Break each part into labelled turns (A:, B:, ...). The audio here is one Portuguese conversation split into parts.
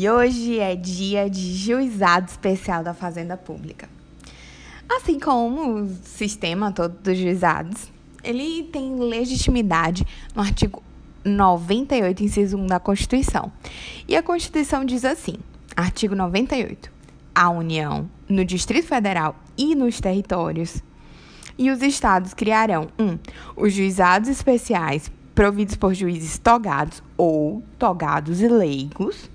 A: E hoje é dia de juizado especial da Fazenda Pública. Assim como o sistema todo dos juizados, ele tem legitimidade no artigo 98, inciso 1 da Constituição. E a Constituição diz assim: artigo 98. A União, no Distrito Federal e nos territórios, e os estados criarão 1. Um, os juizados especiais providos por juízes togados ou togados e leigos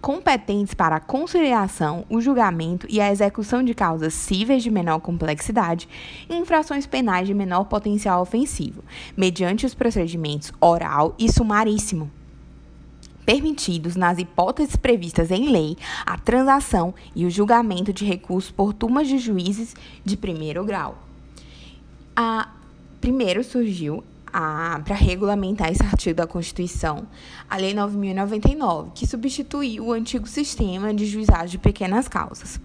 A: competentes para a conciliação, o julgamento e a execução de causas cíveis de menor complexidade e infrações penais de menor potencial ofensivo, mediante os procedimentos oral e sumaríssimo. Permitidos, nas hipóteses previstas em lei, a transação e o julgamento de recursos por turmas de juízes de primeiro grau. A, primeiro surgiu para regulamentar esse artigo da Constituição, a Lei 9.099, que substituiu o antigo sistema de juizado de pequenas causas.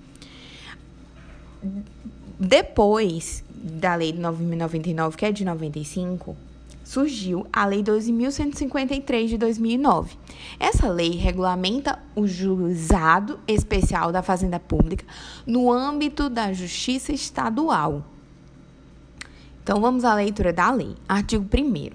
A: Depois da Lei 9.099, que é de 95, surgiu a Lei 12.153 de 2009. Essa lei regulamenta o juizado especial da Fazenda Pública no âmbito da Justiça Estadual então vamos à leitura da lei. Artigo 1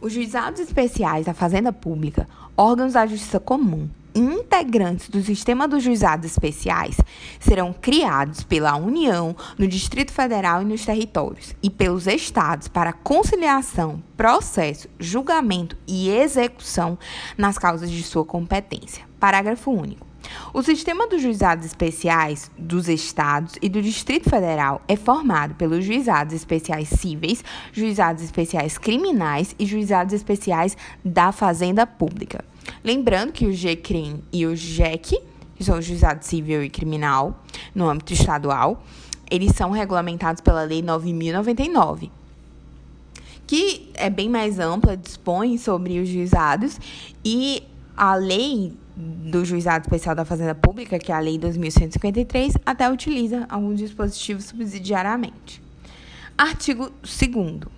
A: Os juizados especiais da Fazenda Pública, órgãos da Justiça Comum, integrantes do sistema dos juizados especiais serão criados pela União no Distrito Federal e nos territórios e pelos estados para conciliação, processo, julgamento e execução nas causas de sua competência. Parágrafo único. O sistema dos juizados especiais dos estados e do Distrito Federal é formado pelos juizados especiais cíveis, juizados especiais criminais e juizados especiais da Fazenda Pública. Lembrando que o GCRIM e o GEC, que são o juizado civil e criminal no âmbito estadual, eles são regulamentados pela Lei 9099 que é bem mais ampla, dispõe sobre os juizados e a lei do Juizado Especial da Fazenda Pública, que é a Lei 2153, até utiliza alguns dispositivos subsidiariamente. Artigo 2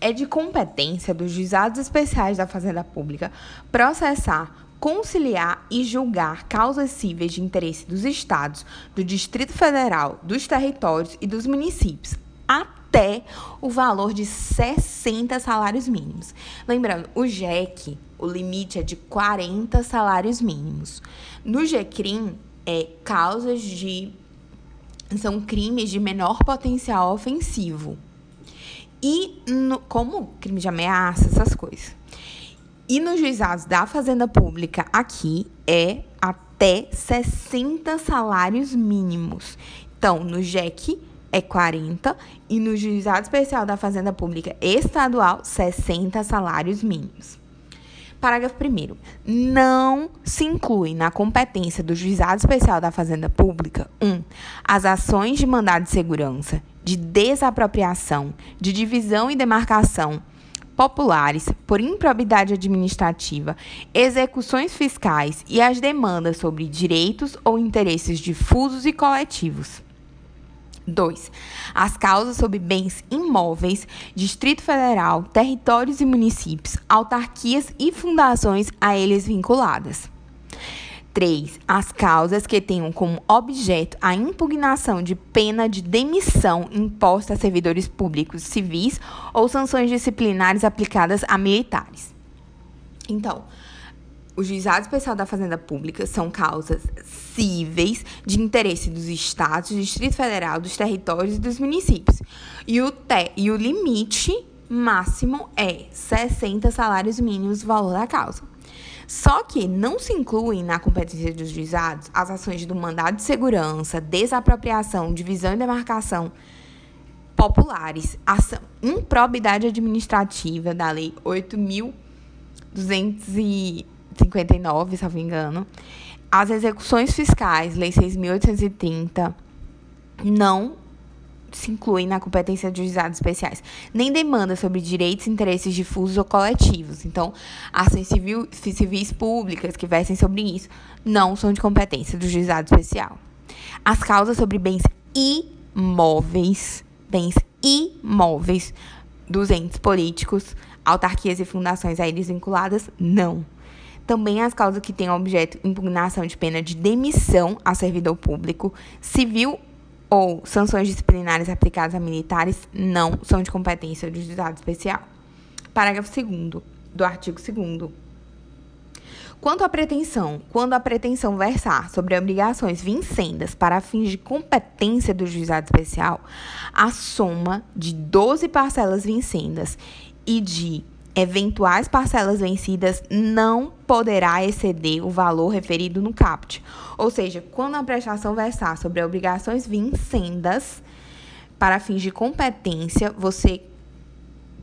A: É de competência dos juizados especiais da Fazenda Pública processar, conciliar e julgar causas cíveis de interesse dos estados, do Distrito Federal, dos territórios e dos municípios, até o valor de 60 salários mínimos. Lembrando, o JEC o limite é de 40 salários mínimos. No GCRIM, é causas de são crimes de menor potencial ofensivo. E no, como crime de ameaça, essas coisas. E nos juizados da Fazenda Pública aqui é até 60 salários mínimos. Então, no JEC é 40 e no Juizado Especial da Fazenda Pública Estadual, 60 salários mínimos. Parágrafo 1. Não se inclui na competência do Juizado Especial da Fazenda Pública 1. Um, as ações de mandado de segurança, de desapropriação, de divisão e demarcação populares por improbidade administrativa, execuções fiscais e as demandas sobre direitos ou interesses difusos e coletivos. 2. As causas sobre bens imóveis, Distrito Federal, territórios e municípios, autarquias e fundações a eles vinculadas. 3. As causas que tenham como objeto a impugnação de pena de demissão imposta a servidores públicos civis ou sanções disciplinares aplicadas a militares. Então, o juizado especial da Fazenda Pública são causas cíveis de interesse dos estados, do Distrito Federal, dos territórios e dos municípios. E o, te, e o limite máximo é 60 salários mínimos valor da causa. Só que não se incluem na competência dos juizados as ações do mandado de segurança, desapropriação, divisão e demarcação populares, ação, improbidade administrativa da Lei 8.200 59, se não me engano, as execuções fiscais, Lei 6.830, não se incluem na competência de juizados especiais, nem demanda sobre direitos e interesses difusos ou coletivos. Então, ações civil, civis públicas que versem sobre isso não são de competência do juizado especial. As causas sobre bens imóveis, bens imóveis dos entes políticos, autarquias e fundações a eles vinculadas, não. Também as causas que têm objeto impugnação de pena de demissão a servidor público, civil ou sanções disciplinares aplicadas a militares não são de competência do juizado especial. Parágrafo 2 do artigo 2 Quanto à pretensão, quando a pretensão versar sobre obrigações vincendas para fins de competência do juizado especial, a soma de 12 parcelas vincendas e de eventuais parcelas vencidas não poderá exceder o valor referido no caput. Ou seja, quando a prestação versar sobre obrigações vincendas para fins de competência, você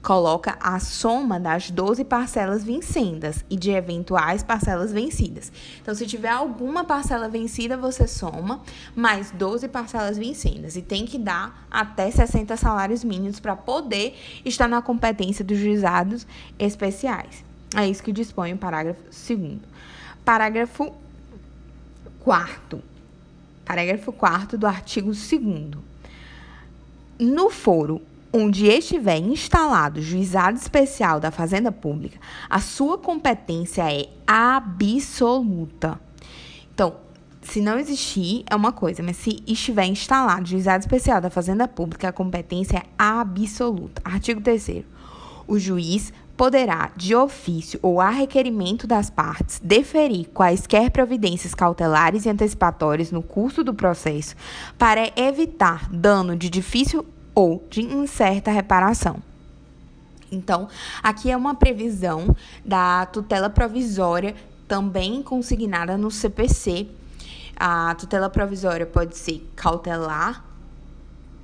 A: coloca a soma das 12 parcelas vincendas e de eventuais parcelas vencidas. Então, se tiver alguma parcela vencida, você soma mais 12 parcelas vincendas e tem que dar até 60 salários mínimos para poder estar na competência dos juizados especiais. É isso que dispõe o parágrafo 2 Parágrafo 4 Parágrafo 4 do artigo 2 No foro onde estiver instalado juizado especial da Fazenda Pública, a sua competência é absoluta. Então, se não existir, é uma coisa, mas se estiver instalado juizado especial da Fazenda Pública, a competência é absoluta. Artigo 3. O juiz poderá, de ofício ou a requerimento das partes, deferir quaisquer providências cautelares e antecipatórias no curso do processo para evitar dano de difícil ou de incerta reparação. Então, aqui é uma previsão da tutela provisória também consignada no CPC. A tutela provisória pode ser cautelar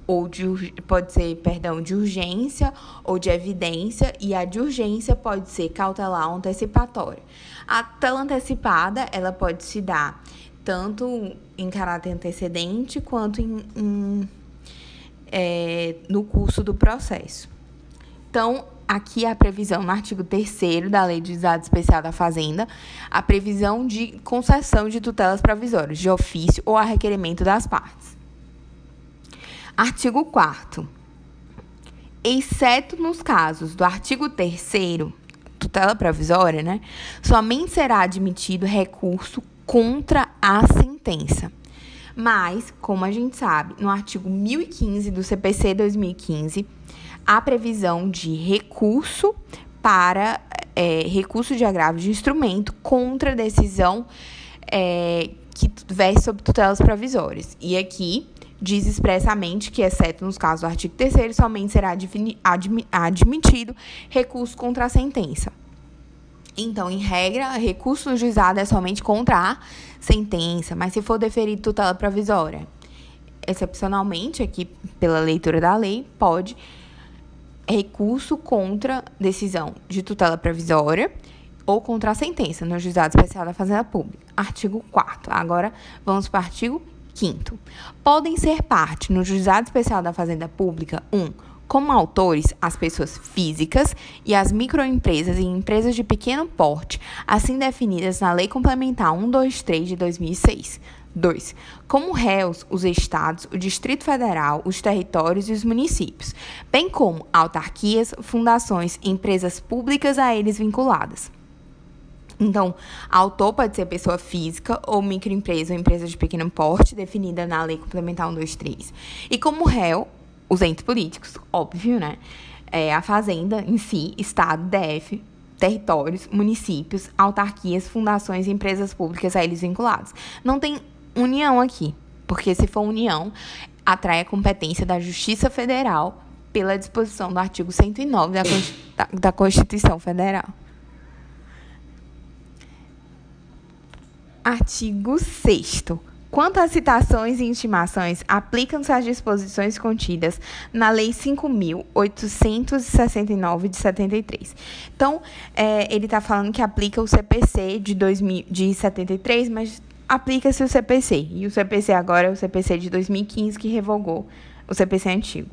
A: ou de, pode ser, perdão, de urgência ou de evidência e a de urgência pode ser cautelar ou antecipatória. A tutela antecipada, ela pode se dar tanto em caráter antecedente quanto em, em é, no curso do processo. Então, aqui é a previsão no artigo 3 da Lei de Usado Especial da Fazenda, a previsão de concessão de tutelas provisórias, de ofício ou a requerimento das partes. Artigo 4 Exceto nos casos do artigo 3 tutela provisória, né, somente será admitido recurso contra a sentença. Mas, como a gente sabe, no artigo 1015 do CPC 2015, há previsão de recurso para é, recurso de agravo de instrumento contra decisão é, que verse sobre tutelas provisórias. E aqui diz expressamente que, exceto nos casos do artigo 3 somente será admitido recurso contra a sentença. Então, em regra, recurso no juizado é somente contra a sentença, mas se for deferido tutela provisória, excepcionalmente, aqui pela leitura da lei, pode recurso contra decisão de tutela provisória ou contra a sentença no juizado especial da Fazenda Pública. Artigo 4 Agora vamos para o artigo 5 Podem ser parte no juizado especial da Fazenda Pública 1. Um, como autores as pessoas físicas e as microempresas e empresas de pequeno porte, assim definidas na Lei Complementar 123 de 2006. 2. Como réus, os estados, o Distrito Federal, os territórios e os municípios, bem como autarquias, fundações empresas públicas a eles vinculadas. Então, autor pode ser pessoa física ou microempresa ou empresa de pequeno porte, definida na Lei Complementar 123. E como réu, os entes políticos, óbvio, né? É, a Fazenda em si, Estado, DF, territórios, municípios, autarquias, fundações e empresas públicas a eles vinculados. Não tem união aqui, porque se for união, atrai a competência da Justiça Federal pela disposição do artigo 109 da, da Constituição Federal. Artigo 6 Quanto às citações e intimações, aplicam-se as disposições contidas na Lei 5.869 de 73. Então, é, ele está falando que aplica o CPC de, 2000, de 73, mas aplica-se o CPC. E o CPC agora é o CPC de 2015, que revogou o CPC antigo.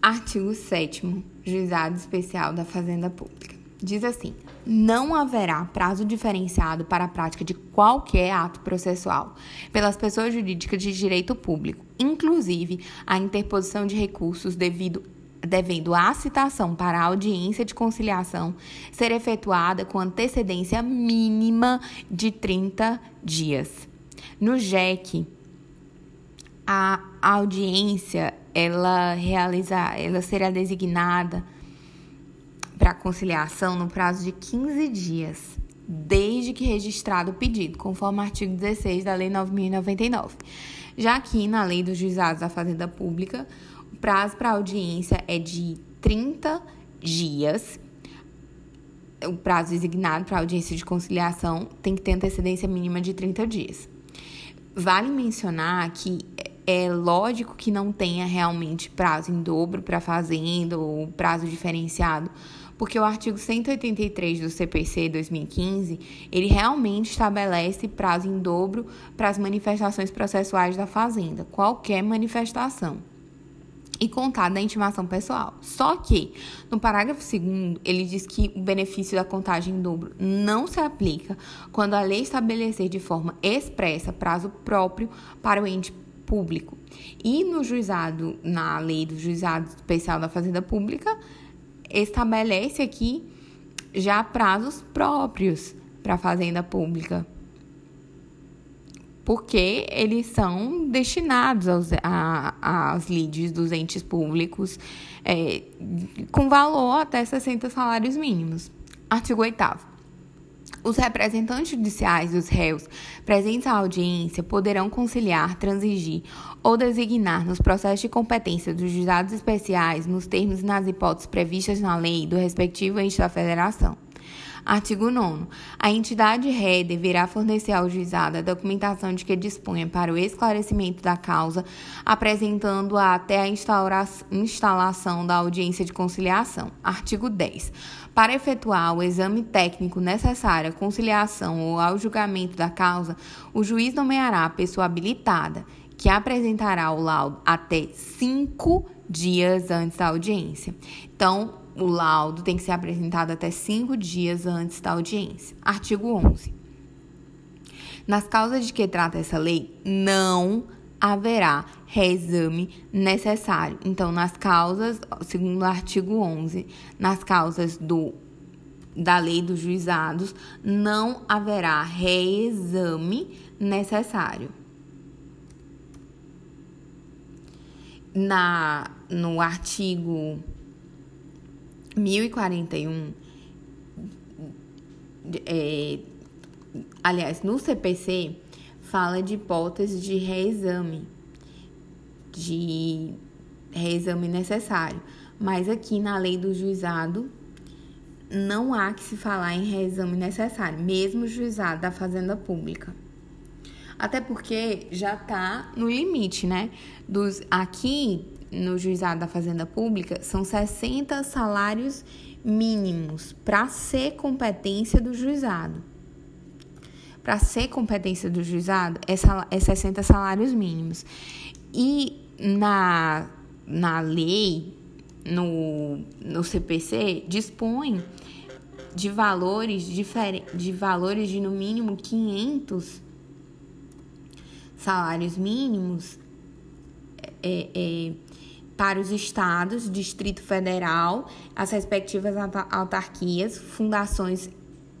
A: Artigo 7 Juizado Especial da Fazenda Pública. Diz assim: não haverá prazo diferenciado para a prática de qualquer ato processual pelas pessoas jurídicas de direito público, inclusive a interposição de recursos devido devendo a citação para a audiência de conciliação ser efetuada com antecedência mínima de 30 dias. No JEC, a audiência ela realiza, ela será designada para conciliação no prazo de 15 dias, desde que registrado o pedido, conforme o artigo 16 da Lei 9099. Já aqui na Lei dos Juizados da Fazenda Pública, o prazo para audiência é de 30 dias. O prazo designado para audiência de conciliação tem que ter antecedência mínima de 30 dias. Vale mencionar que é lógico que não tenha realmente prazo em dobro para fazenda ou prazo diferenciado, porque o artigo 183 do CPC 2015, ele realmente estabelece prazo em dobro para as manifestações processuais da fazenda, qualquer manifestação. E contar da intimação pessoal. Só que, no parágrafo 2, ele diz que o benefício da contagem em dobro não se aplica quando a lei estabelecer de forma expressa prazo próprio para o ente público. E no juizado, na lei do juizado especial da Fazenda Pública, estabelece aqui já prazos próprios para a Fazenda Pública. Porque eles são destinados aos, a, aos leads dos entes públicos é, com valor até 60 salários mínimos. Artigo 8 os representantes judiciais dos réus presentes à audiência poderão conciliar, transigir ou designar nos processos de competência dos juizados especiais nos termos e nas hipóteses previstas na lei do respectivo ente da federação. Artigo 9. A entidade ré deverá fornecer ao juizado a documentação de que disponha para o esclarecimento da causa, apresentando-a até a instalação da audiência de conciliação. Artigo 10. Para efetuar o exame técnico necessário à conciliação ou ao julgamento da causa, o juiz nomeará a pessoa habilitada, que apresentará o laudo até cinco dias antes da audiência. Então, o laudo tem que ser apresentado até cinco dias antes da audiência. Artigo 11. Nas causas de que trata essa lei, não haverá reexame necessário. Então, nas causas, segundo o artigo 11, nas causas do da lei dos juizados, não haverá reexame necessário. Na, no artigo 1041, é, aliás, no CPC, fala de hipótese de reexame, de reexame necessário. Mas aqui na lei do juizado, não há que se falar em reexame necessário, mesmo juizado da Fazenda Pública. Até porque já está no limite, né? Dos, aqui no juizado da Fazenda Pública são 60 salários mínimos para ser competência do juizado. Para ser competência do juizado é, é 60 salários mínimos. E na, na lei, no, no CPC, dispõe de valores diferentes, de valores de no mínimo 500 salários mínimos é, é, para os estados, Distrito Federal, as respectivas autarquias, fundações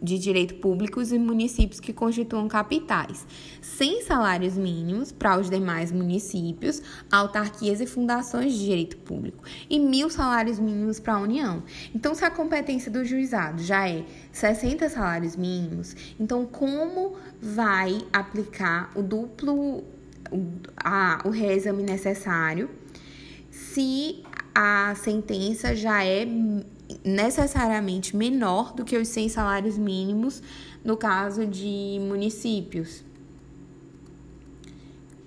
A: de direito públicos e municípios que constituam capitais, sem salários mínimos para os demais municípios, autarquias e fundações de direito público, e mil salários mínimos para a União. Então, se a competência do juizado já é 60 salários mínimos, então como vai aplicar o duplo, a, o reexame necessário? se a sentença já é necessariamente menor do que os 100 salários mínimos no caso de municípios.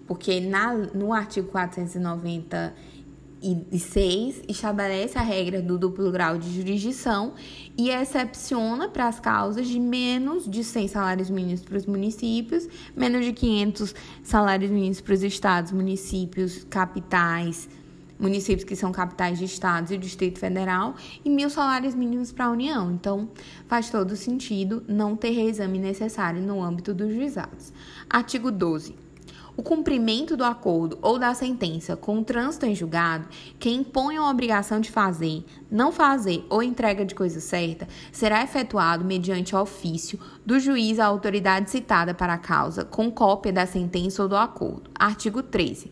A: Porque na, no artigo 496 estabelece a regra do duplo grau de jurisdição e excepciona para as causas de menos de 100 salários mínimos para os municípios, menos de 500 salários mínimos para os estados, municípios, capitais, municípios que são capitais de estados e Distrito Federal e mil salários mínimos para a União. Então, faz todo sentido não ter reexame necessário no âmbito dos juizados. Artigo 12. O cumprimento do acordo ou da sentença com o trânsito em julgado, que impõe a obrigação de fazer, não fazer ou entrega de coisa certa, será efetuado mediante ofício do juiz à autoridade citada para a causa, com cópia da sentença ou do acordo. Artigo 13.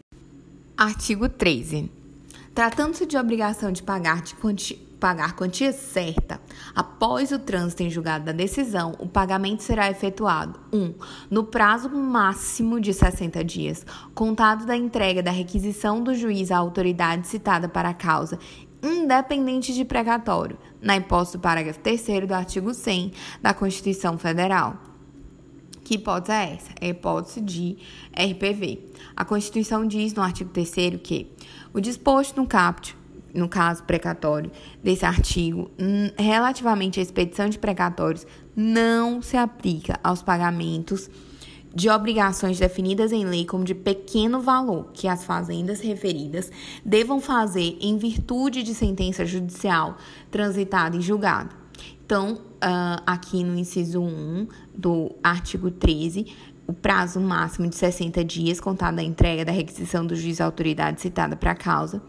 A: Artigo 13. Tratando-se de obrigação de pagar de quantia pagar quantia certa, após o trânsito em julgado da decisão, o pagamento será efetuado 1. Um, no prazo máximo de 60 dias, contado da entrega da requisição do juiz à autoridade citada para a causa, independente de precatório, na hipótese do parágrafo 3 do artigo 100 da Constituição Federal. Que hipótese é essa? É a hipótese de RPV. A Constituição diz no artigo 3 que o disposto no caput no caso precatório desse artigo, relativamente à expedição de precatórios, não se aplica aos pagamentos de obrigações definidas em lei como de pequeno valor que as fazendas referidas devam fazer em virtude de sentença judicial transitada em julgado. Então, aqui no inciso 1 do artigo 13, o prazo máximo de 60 dias contado da entrega da requisição do juiz à autoridade citada para a causa,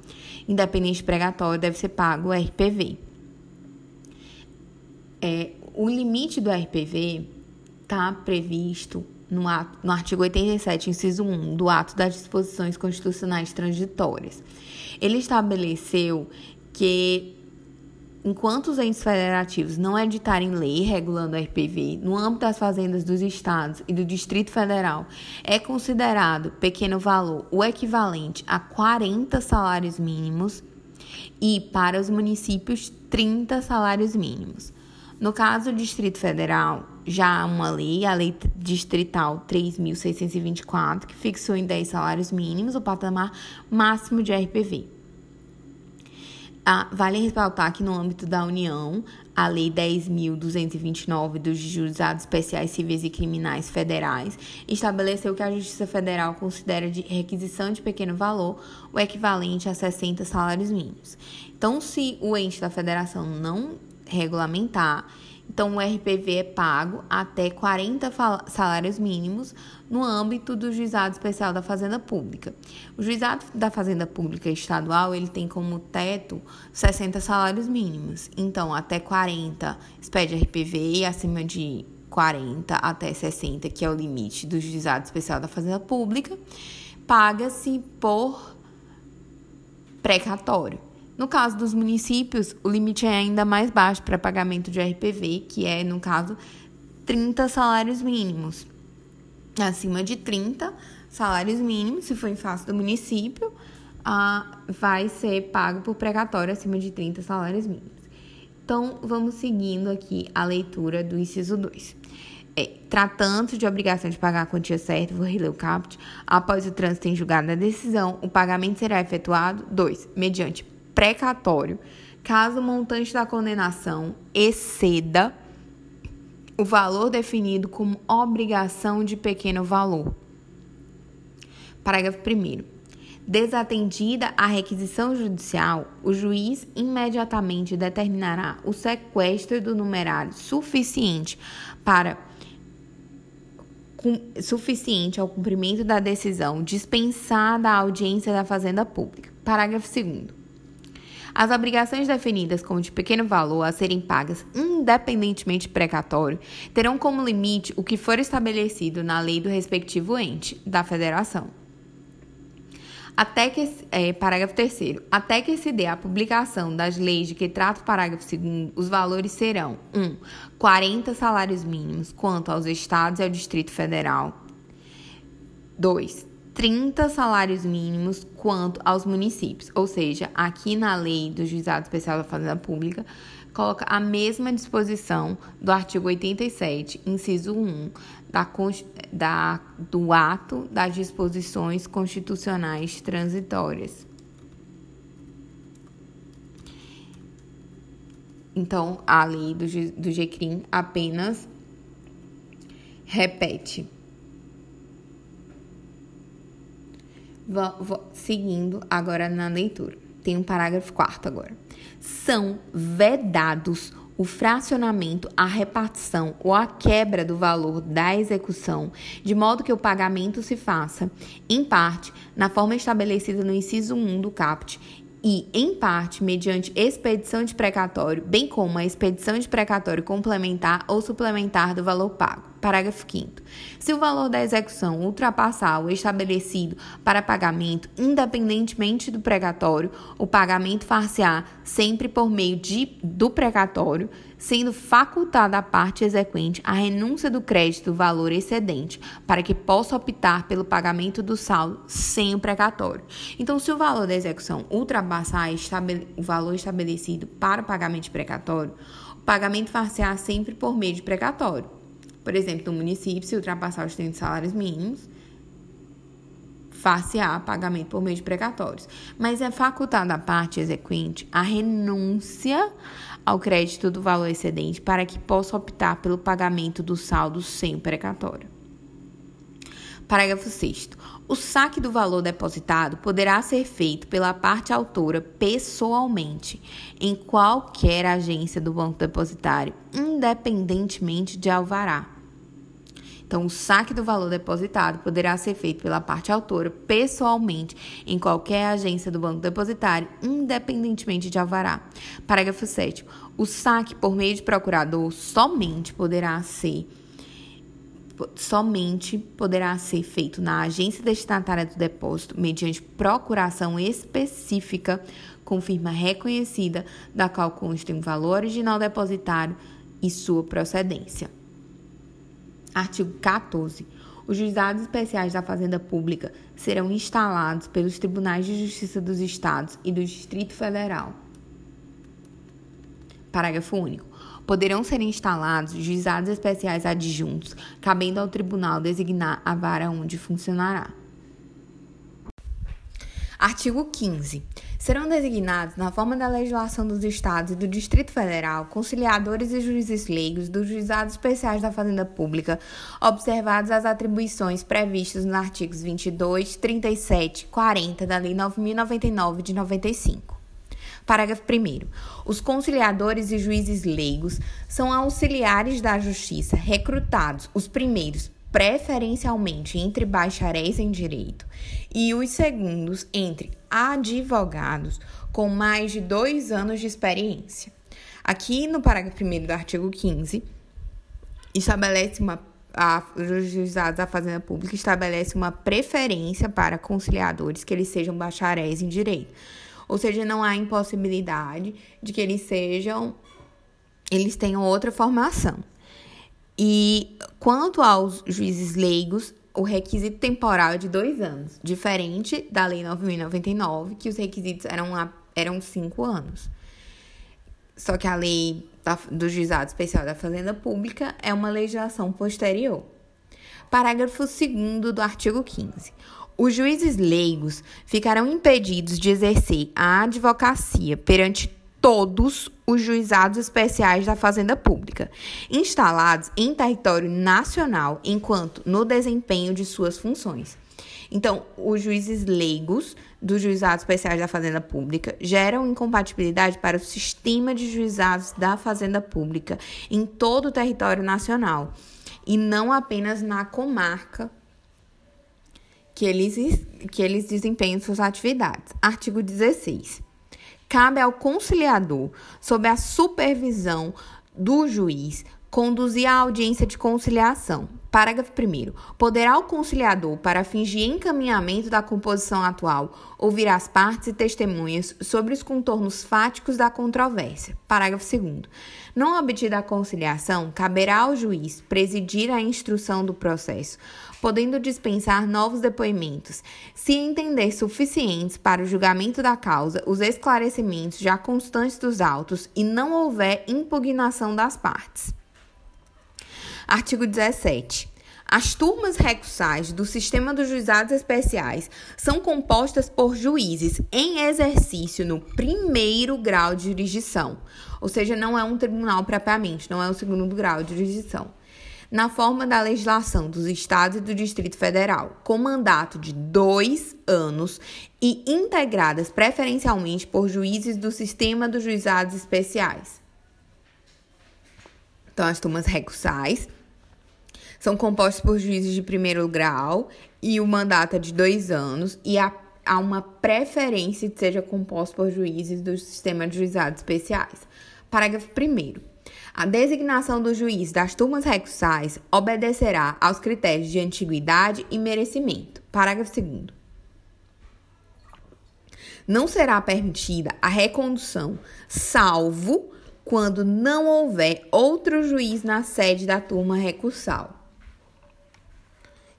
A: independente pregatório, deve ser pago o RPV. É, o limite do RPV está previsto no, ato, no artigo 87, inciso 1 do Ato das Disposições Constitucionais Transitórias. Ele estabeleceu que enquanto os entes federativos não editarem lei regulando a RPV no âmbito das fazendas dos estados e do Distrito Federal, é considerado pequeno valor o equivalente a 40 salários mínimos e para os municípios 30 salários mínimos. No caso do Distrito Federal, já há uma lei, a Lei Distrital 3.624, que fixou em 10 salários mínimos o patamar máximo de RPV. Ah, vale ressaltar que no âmbito da União, a Lei 10.229 dos Juizados Especiais Civis e Criminais Federais estabeleceu que a Justiça Federal considera de requisição de pequeno valor o equivalente a 60 salários mínimos. Então, se o ente da federação não regulamentar então, o RPV é pago até 40 salários mínimos no âmbito do Juizado Especial da Fazenda Pública. O Juizado da Fazenda Pública Estadual, ele tem como teto 60 salários mínimos. Então, até 40 expede RPV e acima de 40 até 60, que é o limite do Juizado Especial da Fazenda Pública, paga-se por precatório. No caso dos municípios, o limite é ainda mais baixo para pagamento de RPV, que é, no caso, 30 salários mínimos. Acima de 30 salários mínimos, se for em face do município, ah, vai ser pago por precatório acima de 30 salários mínimos. Então, vamos seguindo aqui a leitura do inciso 2. É, Tratando de obrigação de pagar a quantia certa, vou reler o caput, após o trânsito em julgado da decisão, o pagamento será efetuado, 2, mediante precatório, caso o montante da condenação exceda o valor definido como obrigação de pequeno valor. Parágrafo 1. Desatendida a requisição judicial, o juiz imediatamente determinará o sequestro do numerário suficiente para suficiente ao cumprimento da decisão dispensada a audiência da Fazenda Pública. Parágrafo 2 as obrigações definidas como de pequeno valor a serem pagas independentemente precatório terão como limite o que for estabelecido na lei do respectivo ente da federação. Até que, é, parágrafo 3 Até que se dê a publicação das leis de que trata o parágrafo 2 os valores serão 1. Um, 40 salários mínimos quanto aos estados e ao Distrito Federal. 2. 30 salários mínimos quanto aos municípios. Ou seja, aqui na lei do Juizado Especial da Fazenda Pública, coloca a mesma disposição do artigo 87, inciso 1, da, da, do ato das disposições constitucionais transitórias. Então, a lei do, do GCRIM apenas repete seguindo agora na leitura. Tem um parágrafo quarto agora. São vedados o fracionamento, a repartição ou a quebra do valor da execução, de modo que o pagamento se faça, em parte, na forma estabelecida no inciso 1 do CAPT e, em parte, mediante expedição de precatório, bem como a expedição de precatório complementar ou suplementar do valor pago. Parágrafo 5. Se o valor da execução ultrapassar o estabelecido para pagamento, independentemente do precatório, o pagamento far-se-á sempre por meio de, do precatório, sendo facultada à parte exequente a renúncia do crédito do valor excedente, para que possa optar pelo pagamento do saldo sem o precatório. Então, se o valor da execução ultrapassar o valor estabelecido para o pagamento de precatório, o pagamento far-se-á sempre por meio de precatório. Por exemplo, no município, se ultrapassar os 30 salários mínimos, far-se-á pagamento por meio de precatórios. Mas é facultada à parte exequente a renúncia ao crédito do valor excedente para que possa optar pelo pagamento do saldo sem precatório. Parágrafo 6. O saque do valor depositado poderá ser feito pela parte autora pessoalmente, em qualquer agência do banco depositário, independentemente de alvará. Então, o saque do valor depositado poderá ser feito pela parte autora pessoalmente em qualquer agência do banco depositário, independentemente de alvará. Parágrafo 7. O saque por meio de procurador somente poderá ser somente poderá ser feito na agência destinatária do depósito mediante procuração específica com firma reconhecida, da qual consta o valor original depositário e sua procedência. Artigo 14. Os juizados especiais da Fazenda Pública serão instalados pelos Tribunais de Justiça dos Estados e do Distrito Federal. Parágrafo único. Poderão ser instalados juizados especiais adjuntos, cabendo ao tribunal designar a vara onde funcionará. Artigo 15. Serão designados, na forma da legislação dos Estados e do Distrito Federal, conciliadores e juízes leigos dos juizados especiais da Fazenda Pública, observadas as atribuições previstas nos artigos 22, 37 e 40 da Lei 9.099 de 95. Parágrafo 1. Os conciliadores e juízes leigos são auxiliares da Justiça recrutados, os primeiros preferencialmente entre bacharéis em direito e os segundos entre advogados com mais de dois anos de experiência. Aqui no parágrafo 1 do artigo 15, estabelece uma a, os juizados da Fazenda Pública estabelece uma preferência para conciliadores que eles sejam bacharéis em direito. Ou seja, não há impossibilidade de que eles sejam eles tenham outra formação. E quanto aos juízes leigos, o requisito temporal é de dois anos, diferente da Lei 9.099, que os requisitos eram, a, eram cinco anos. Só que a lei da, do juizado especial da Fazenda Pública é uma legislação posterior. Parágrafo 2 do artigo 15. Os juízes leigos ficarão impedidos de exercer a advocacia perante todos os juizados especiais da Fazenda Pública, instalados em território nacional enquanto no desempenho de suas funções. Então, os juízes leigos dos juizados especiais da Fazenda Pública geram incompatibilidade para o sistema de juizados da Fazenda Pública em todo o território nacional e não apenas na comarca que eles, que eles desempenham suas atividades. Artigo 16 cabe ao conciliador, sob a supervisão do juiz, conduzir a audiência de conciliação. Parágrafo 1. Poderá o conciliador, para fins de encaminhamento da composição atual, ouvir as partes e testemunhas sobre os contornos fáticos da controvérsia. Parágrafo 2. Não obtida a conciliação, caberá ao juiz presidir a instrução do processo, podendo dispensar novos depoimentos, se entender suficientes para o julgamento da causa os esclarecimentos já constantes dos autos e não houver impugnação das partes. Artigo 17. As turmas recursais do sistema dos juizados especiais são compostas por juízes em exercício no primeiro grau de jurisdição, ou seja, não é um tribunal propriamente, não é o segundo grau de jurisdição na forma da legislação dos Estados e do Distrito Federal, com mandato de dois anos e integradas preferencialmente por juízes do sistema dos juizados especiais. Então, as turmas recursais são compostas por juízes de primeiro grau e o mandato é de dois anos e há, há uma preferência de seja composto por juízes do sistema de juizados especiais. Parágrafo 1 a designação do juiz das turmas recursais obedecerá aos critérios de antiguidade e merecimento. Parágrafo 2 Não será permitida a recondução, salvo quando não houver outro juiz na sede da turma recursal.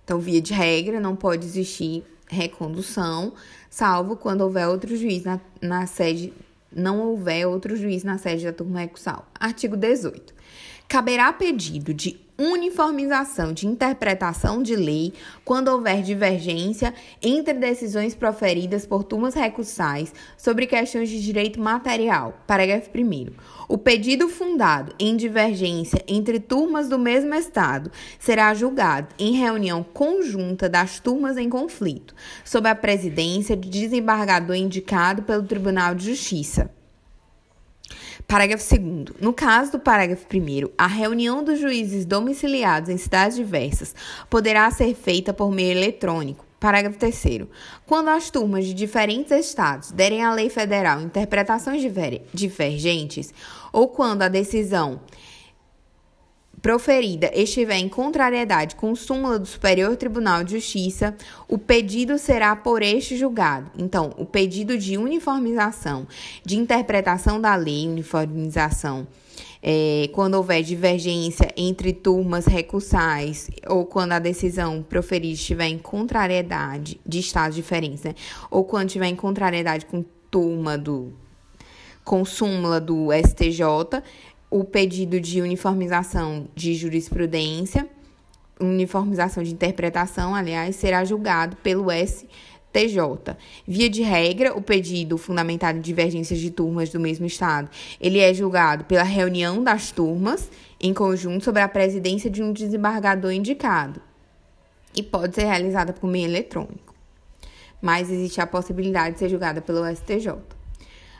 A: Então, via de regra, não pode existir recondução, salvo quando houver outro juiz na, na sede, não houver outro juiz na sede da turma recursal. Artigo 18. Caberá pedido de uniformização de interpretação de lei quando houver divergência entre decisões proferidas por turmas recursais sobre questões de direito material. Parágrafo 1. O pedido fundado em divergência entre turmas do mesmo Estado será julgado em reunião conjunta das turmas em conflito, sob a presidência de desembargador indicado pelo Tribunal de Justiça. Parágrafo 2. No caso do parágrafo 1, a reunião dos juízes domiciliados em cidades diversas poderá ser feita por meio eletrônico. Parágrafo 3. Quando as turmas de diferentes estados derem à lei federal interpretações divergentes, ou quando a decisão proferida estiver em contrariedade com súmula do Superior Tribunal de Justiça, o pedido será por este julgado. Então, o pedido de uniformização, de interpretação da lei, uniformização, é, quando houver divergência entre turmas recursais ou quando a decisão proferida estiver em contrariedade de estados diferentes, né? ou quando estiver em contrariedade com turma do com súmula do STJ, o pedido de uniformização de jurisprudência, uniformização de interpretação, aliás, será julgado pelo STJ. Via de regra, o pedido fundamentado em divergências de turmas do mesmo Estado, ele é julgado pela reunião das turmas em conjunto sobre a presidência de um desembargador indicado e pode ser realizada por meio eletrônico. Mas existe a possibilidade de ser julgada pelo STJ.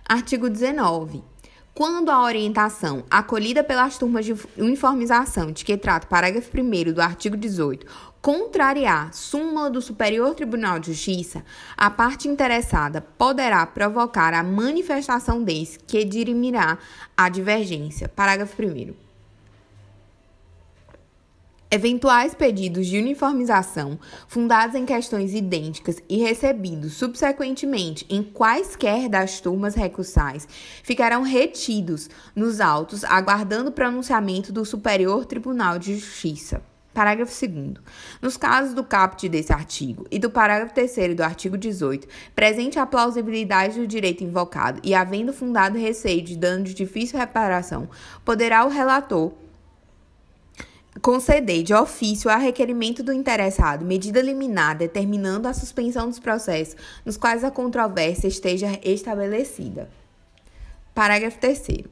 A: Artigo 19. Quando a orientação acolhida pelas turmas de uniformização de que trata o parágrafo 1 do artigo 18 contrariar súmula do Superior Tribunal de Justiça, a parte interessada poderá provocar a manifestação desse que dirimirá a divergência. Parágrafo 1 Eventuais pedidos de uniformização fundados em questões idênticas e recebidos subsequentemente em quaisquer das turmas recursais ficarão retidos nos autos, aguardando o pronunciamento do Superior Tribunal de Justiça. Parágrafo 2. Nos casos do caput desse artigo e do parágrafo 3 do artigo 18, presente a plausibilidade do direito invocado e havendo fundado receio de dano de difícil reparação, poderá o relator conceder de ofício a requerimento do interessado medida liminar determinando a suspensão dos processos nos quais a controvérsia esteja estabelecida. Parágrafo 3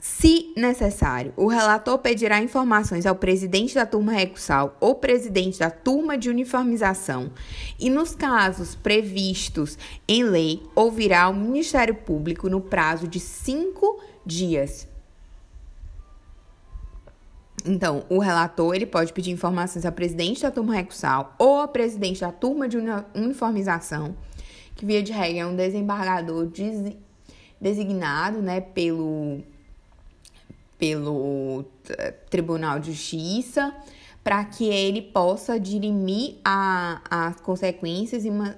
A: se necessário, o relator pedirá informações ao presidente da turma recursal ou presidente da turma de uniformização e, nos casos previstos em lei, ouvirá o Ministério Público no prazo de cinco dias então, o relator ele pode pedir informações ao presidente da turma recursal ou ao presidente da turma de uniformização, que via de regra é um desembargador designado né, pelo, pelo eh, Tribunal de Justiça, para que ele possa dirimir a, as consequências e uma,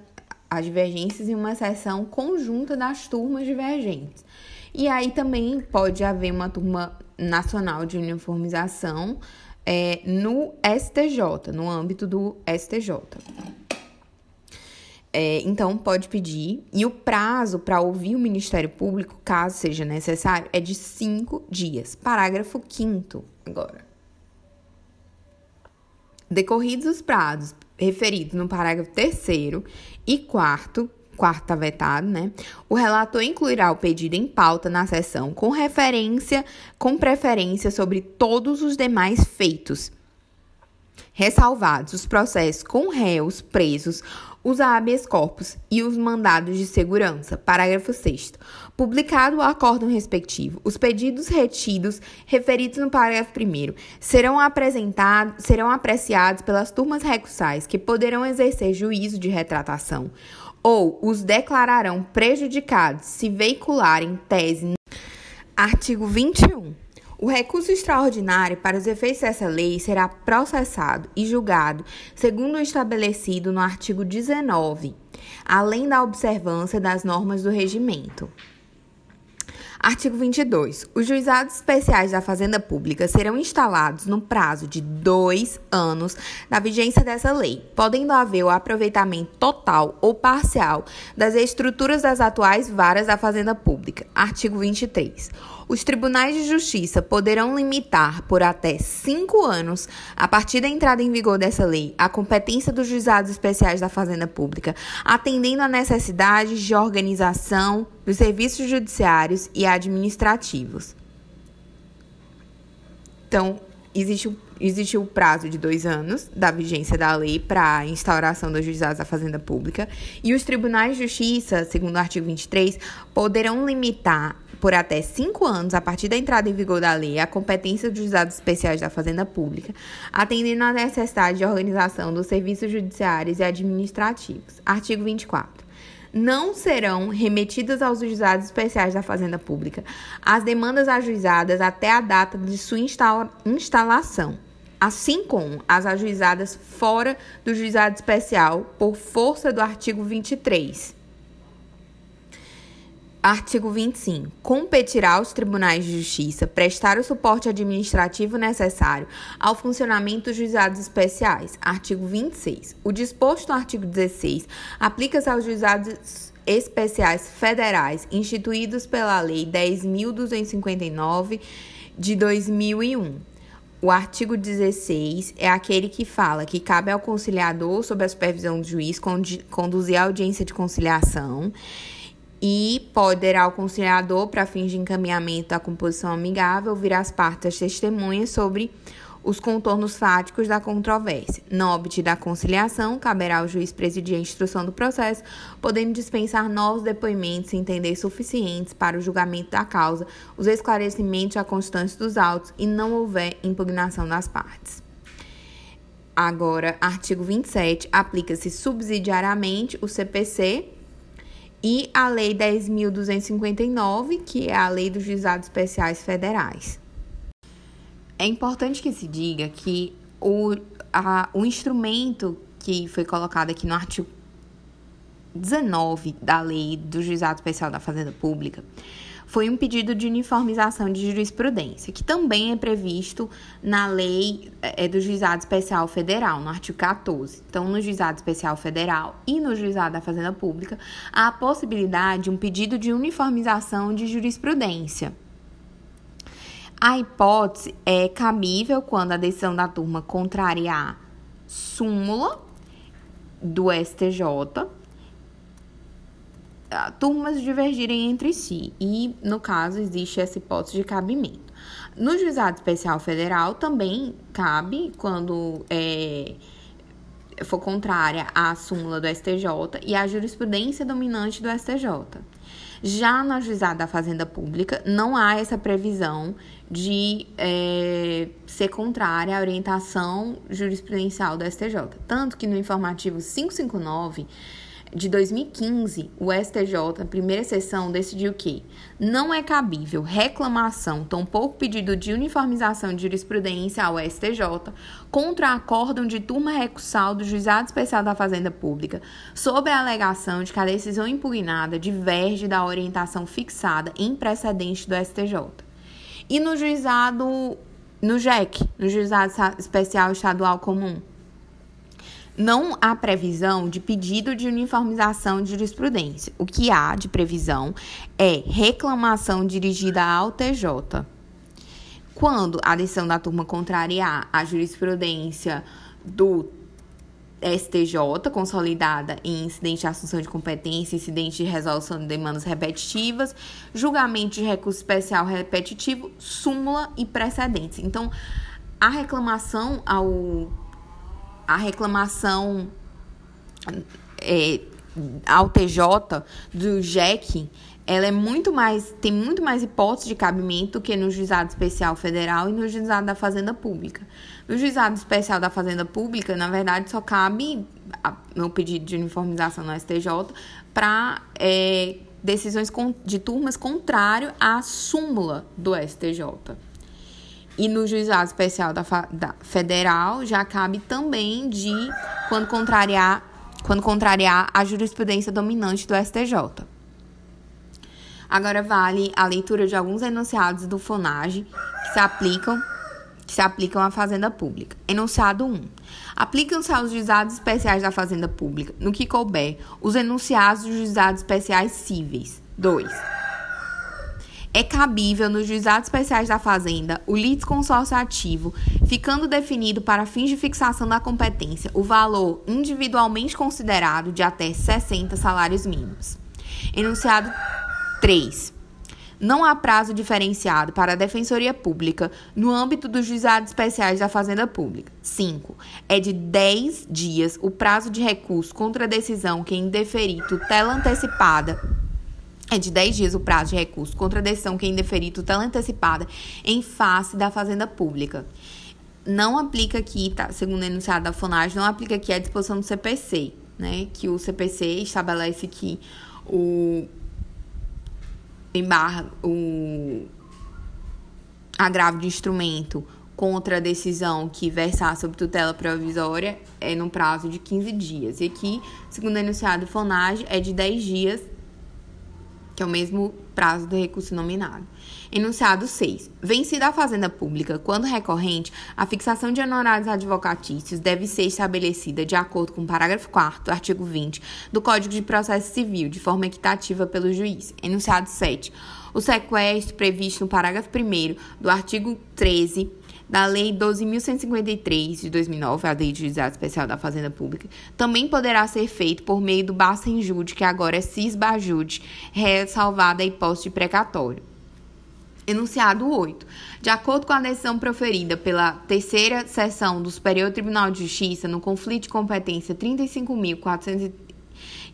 A: as divergências em uma sessão conjunta das turmas divergentes. E aí também pode haver uma turma nacional de uniformização é, no STJ, no âmbito do STJ. É, então, pode pedir. E o prazo para ouvir o Ministério Público, caso seja necessário, é de cinco dias. Parágrafo 5 agora. Decorridos os prazos referidos no parágrafo 3 e 4 quarto está vetado, né? O relator incluirá o pedido em pauta na sessão com referência, com preferência sobre todos os demais feitos. Ressalvados os processos com réus presos os habeas corpus e os mandados de segurança. Parágrafo 6 Publicado o acórdão respectivo, os pedidos retidos referidos no parágrafo 1 serão apresentados, serão apreciados pelas turmas recursais que poderão exercer juízo de retratação ou os declararão prejudicados se veicularem tese. Artigo 21. O recurso extraordinário para os efeitos dessa lei será processado e julgado segundo o estabelecido no artigo 19, além da observância das normas do regimento. Artigo 22. Os juizados especiais da Fazenda Pública serão instalados no prazo de dois anos da vigência dessa lei, podendo haver o aproveitamento total ou parcial das estruturas das atuais varas da Fazenda Pública. Artigo 23. Os tribunais de justiça poderão limitar por até cinco anos, a partir da entrada em vigor dessa lei, a competência dos juizados especiais da Fazenda Pública, atendendo a necessidades de organização dos serviços judiciários e administrativos. Então, existe o, existe o prazo de dois anos da vigência da lei para a instauração dos juizados da Fazenda Pública, e os tribunais de justiça, segundo o artigo 23, poderão limitar por até cinco anos, a partir da entrada em vigor da lei, a competência dos juizados especiais da Fazenda Pública, atendendo à necessidade de organização dos serviços judiciários e administrativos. Artigo 24 não serão remetidas aos juizados especiais da Fazenda Pública as demandas ajuizadas até a data de sua instalação, assim como as ajuizadas fora do juizado especial por força do artigo 23. Artigo 25. Competirá aos tribunais de justiça prestar o suporte administrativo necessário ao funcionamento dos juizados especiais. Artigo 26. O disposto no artigo 16 aplica-se aos juizados especiais federais instituídos pela Lei 10.259 de 2001. O artigo 16 é aquele que fala que cabe ao conciliador, sob a supervisão do juiz, conduzir a audiência de conciliação e poderá o conciliador, para fins de encaminhamento da composição amigável, vir as partes testemunhas sobre os contornos fáticos da controvérsia. Não obtida a conciliação, caberá ao juiz presidir a instrução do processo, podendo dispensar novos depoimentos se entender suficientes para o julgamento da causa, os esclarecimentos a constância dos autos e não houver impugnação das partes. Agora, artigo 27, aplica-se subsidiariamente o CPC e a Lei 10.259, que é a Lei dos Juizados Especiais Federais. É importante que se diga que o, a, o instrumento que foi colocado aqui no artigo 19 da Lei do Juizado Especial da Fazenda Pública foi um pedido de uniformização de jurisprudência, que também é previsto na lei é, do Juizado Especial Federal, no artigo 14. Então, no Juizado Especial Federal e no Juizado da Fazenda Pública, há a possibilidade de um pedido de uniformização de jurisprudência. A hipótese é cabível quando a decisão da turma contrariar súmula do STJ turmas divergirem entre si e, no caso, existe essa hipótese de cabimento. No juizado especial federal também cabe quando é, for contrária à súmula do STJ e à jurisprudência dominante do STJ. Já na juizada da Fazenda Pública, não há essa previsão de é, ser contrária à orientação jurisprudencial do STJ. Tanto que no informativo 559 de 2015, o STJ, primeira sessão, decidiu que não é cabível reclamação, tampouco pedido de uniformização de jurisprudência ao STJ contra acórdão de turma recursal do Juizado Especial da Fazenda Pública, sob a alegação de que a decisão impugnada diverge da orientação fixada em precedente do STJ. E no juizado, no JEC, no Juizado Especial Estadual Comum, não há previsão de pedido de uniformização de jurisprudência. O que há de previsão é reclamação dirigida ao TJ. Quando a decisão da turma contrariar a jurisprudência do STJ, consolidada em incidente de assunção de competência, incidente de resolução de demandas repetitivas, julgamento de recurso especial repetitivo, súmula e precedentes. Então, a reclamação ao a reclamação é, ao TJ do JEC, ela é muito mais, tem muito mais hipótese de cabimento que no Juizado Especial Federal e no Juizado da Fazenda Pública. No Juizado Especial da Fazenda Pública, na verdade, só cabe no pedido de uniformização no STJ para é, decisões de turmas contrário à súmula do STJ. E no juizado especial da, da, federal já cabe também de quando contrariar, quando contrariar a jurisprudência dominante do STJ. Agora vale a leitura de alguns enunciados do FONAGE que se aplicam que se aplicam à fazenda pública. Enunciado 1. Aplicam-se aos juizados especiais da fazenda pública, no que couber, os enunciados dos juizados especiais cíveis. 2. É cabível nos juizados especiais da Fazenda o litisconsórcio ativo, ficando definido para fins de fixação da competência o valor individualmente considerado de até 60 salários mínimos. Enunciado 3. Não há prazo diferenciado para a Defensoria Pública no âmbito dos juizados especiais da Fazenda Pública. 5. É de 10 dias o prazo de recurso contra a decisão que indeferir tutela antecipada é de 10 dias o prazo de recurso contra a decisão que indeferir tutela antecipada em face da Fazenda Pública. Não aplica aqui, tá, segundo o enunciado da FONAGE, não aplica aqui a disposição do CPC, né? Que o CPC estabelece que o embargo, o agravo de instrumento contra a decisão que versar sobre tutela provisória é no prazo de 15 dias. E aqui, segundo o enunciado FONAGE, é de 10 dias que é o mesmo prazo do recurso nominado. Enunciado 6. Vencida a fazenda pública, quando recorrente, a fixação de honorários advocatícios deve ser estabelecida de acordo com o parágrafo 4 do artigo 20 do Código de Processo Civil, de forma equitativa pelo juiz. Enunciado 7. O sequestro previsto no parágrafo 1 do artigo 13 da Lei 12.153 de 2009, a Lei de Juizado Especial da Fazenda Pública, também poderá ser feito por meio do Bacenjude, que agora é Cisbajude, ressalvada a hipótese de precatório. Enunciado 8. De acordo com a decisão proferida pela terceira sessão do Superior Tribunal de Justiça no conflito de competência 35.430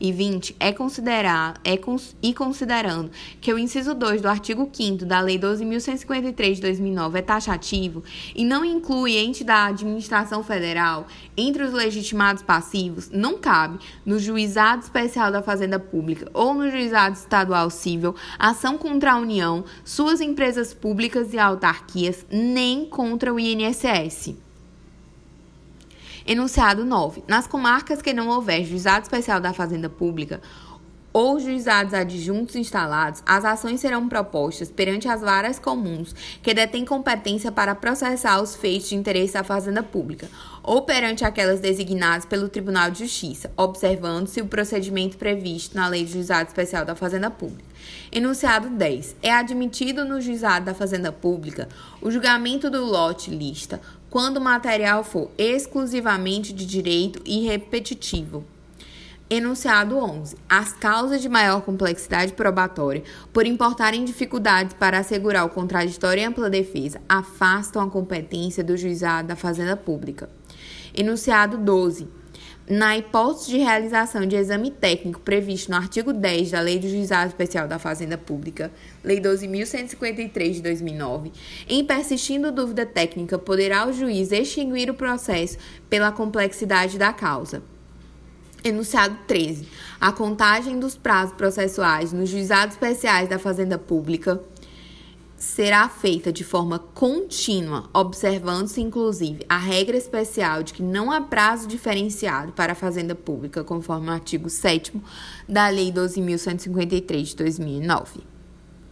A: e 20 é considerar é cons, e considerando que o inciso 2 do artigo 5 da Lei 12.153 de 2009 é taxativo e não inclui ente da administração federal entre os legitimados passivos, não cabe no juizado especial da Fazenda Pública ou no juizado estadual civil ação contra a União, suas empresas públicas e autarquias, nem contra o INSS. Enunciado 9. Nas comarcas que não houver juizado especial da Fazenda Pública ou juizados adjuntos instalados, as ações serão propostas perante as varas comuns que detêm competência para processar os feitos de interesse da Fazenda Pública, ou perante aquelas designadas pelo Tribunal de Justiça, observando-se o procedimento previsto na Lei de Juizado Especial da Fazenda Pública. Enunciado 10. É admitido no juizado da Fazenda Pública o julgamento do lote lista quando o material for exclusivamente de direito e repetitivo. Enunciado 11. As causas de maior complexidade probatória, por importarem dificuldades para assegurar o contraditório e ampla defesa, afastam a competência do juizado da Fazenda Pública. Enunciado 12 na hipótese de realização de exame técnico previsto no artigo 10 da Lei do Juizado Especial da Fazenda Pública, Lei 12.153 de 2009, em persistindo dúvida técnica, poderá o juiz extinguir o processo pela complexidade da causa. Enunciado 13. A contagem dos prazos processuais nos juizados especiais da Fazenda Pública será feita de forma contínua, observando-se inclusive a regra especial de que não há prazo diferenciado para a fazenda pública, conforme o artigo 7 da Lei 12.153 de 2009.